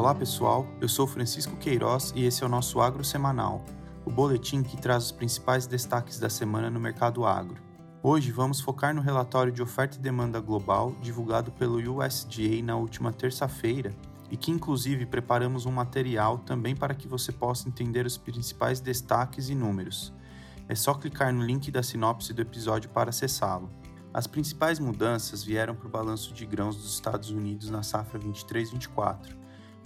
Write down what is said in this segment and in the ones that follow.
Olá pessoal, eu sou Francisco Queiroz e esse é o nosso Agro Semanal, o boletim que traz os principais destaques da semana no mercado agro. Hoje vamos focar no relatório de oferta e demanda global divulgado pelo USDA na última terça-feira e que inclusive preparamos um material também para que você possa entender os principais destaques e números. É só clicar no link da sinopse do episódio para acessá-lo. As principais mudanças vieram para o balanço de grãos dos Estados Unidos na safra 23-24,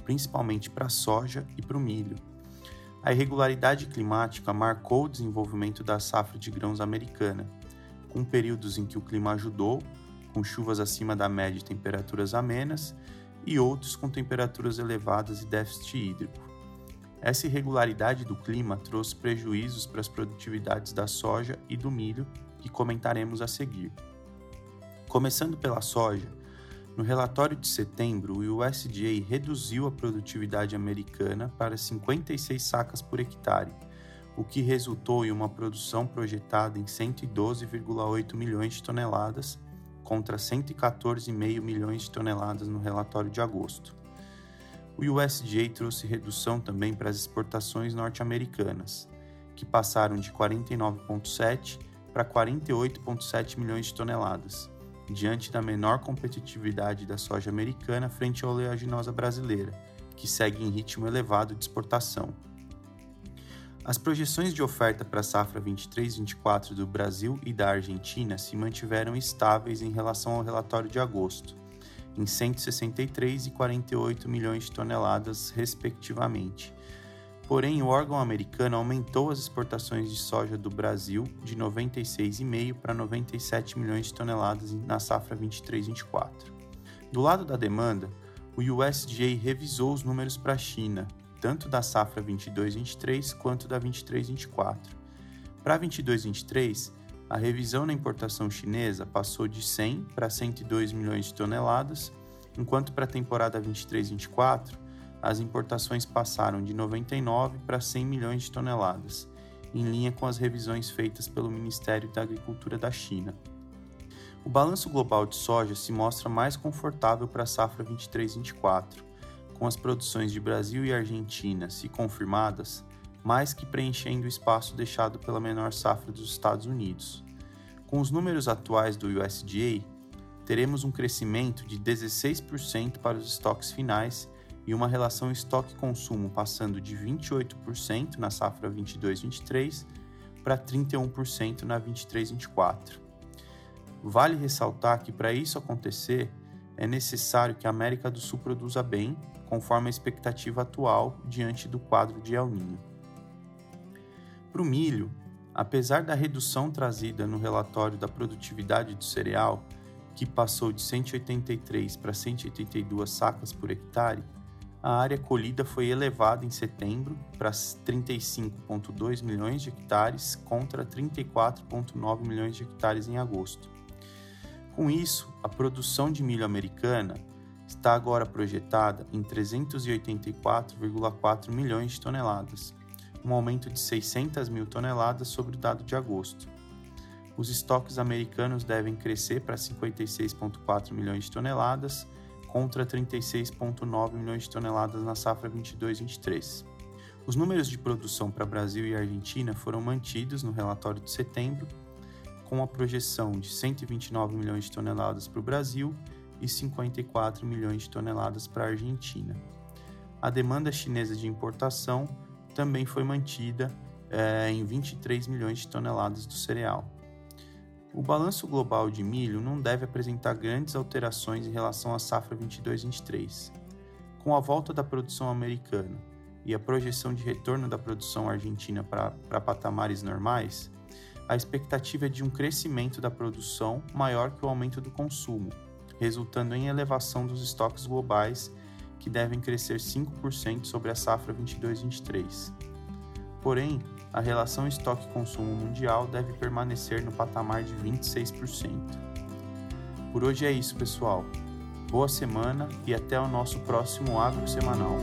principalmente para a soja e para o milho. A irregularidade climática marcou o desenvolvimento da safra de grãos americana, com períodos em que o clima ajudou, com chuvas acima da média e temperaturas amenas, e outros com temperaturas elevadas e déficit hídrico. Essa irregularidade do clima trouxe prejuízos para as produtividades da soja e do milho, que comentaremos a seguir. Começando pela soja, no relatório de setembro, o USDA reduziu a produtividade americana para 56 sacas por hectare, o que resultou em uma produção projetada em 112,8 milhões de toneladas, contra 114,5 milhões de toneladas no relatório de agosto. O USDA trouxe redução também para as exportações norte-americanas, que passaram de 49,7 para 48,7 milhões de toneladas, diante da menor competitividade da soja americana frente à oleaginosa brasileira, que segue em ritmo elevado de exportação. As projeções de oferta para a safra 23-24 do Brasil e da Argentina se mantiveram estáveis em relação ao relatório de agosto, em 163 e 48 milhões de toneladas, respectivamente. Porém, o órgão americano aumentou as exportações de soja do Brasil de 96,5 para 97 milhões de toneladas na safra 23-24. Do lado da demanda, o USDA revisou os números para a China, tanto da safra 22-23 quanto da 23-24. Para 22-23, a revisão na importação chinesa passou de 100 para 102 milhões de toneladas, enquanto para a temporada 23-24, as importações passaram de 99 para 100 milhões de toneladas, em linha com as revisões feitas pelo Ministério da Agricultura da China. O balanço global de soja se mostra mais confortável para a safra 23-24, com as produções de Brasil e Argentina, se confirmadas, mais que preenchendo o espaço deixado pela menor safra dos Estados Unidos. Com os números atuais do USDA, teremos um crescimento de 16% para os estoques finais e uma relação estoque-consumo passando de 28% na safra 22-23 para 31% na 23-24. Vale ressaltar que para isso acontecer, é necessário que a América do Sul produza bem, conforme a expectativa atual diante do quadro de El Niño. Para o milho, apesar da redução trazida no relatório da produtividade do cereal, que passou de 183 para 182 sacas por hectare, a área colhida foi elevada em setembro para 35,2 milhões de hectares contra 34,9 milhões de hectares em agosto. Com isso, a produção de milho americana está agora projetada em 384,4 milhões de toneladas, um aumento de 600 mil toneladas sobre o dado de agosto. Os estoques americanos devem crescer para 56,4 milhões de toneladas, contra 36,9 milhões de toneladas na safra 22-23. Os números de produção para Brasil e Argentina foram mantidos no relatório de setembro com a projeção de 129 milhões de toneladas para o Brasil e 54 milhões de toneladas para a Argentina. A demanda chinesa de importação também foi mantida é, em 23 milhões de toneladas do cereal. O balanço global de milho não deve apresentar grandes alterações em relação à safra 22-23. Com a volta da produção americana e a projeção de retorno da produção argentina para patamares normais, a expectativa é de um crescimento da produção maior que o aumento do consumo, resultando em elevação dos estoques globais, que devem crescer 5% sobre a safra 22-23. Porém, a relação estoque-consumo mundial deve permanecer no patamar de 26%. Por hoje é isso, pessoal. Boa semana e até o nosso próximo Agro Semanal.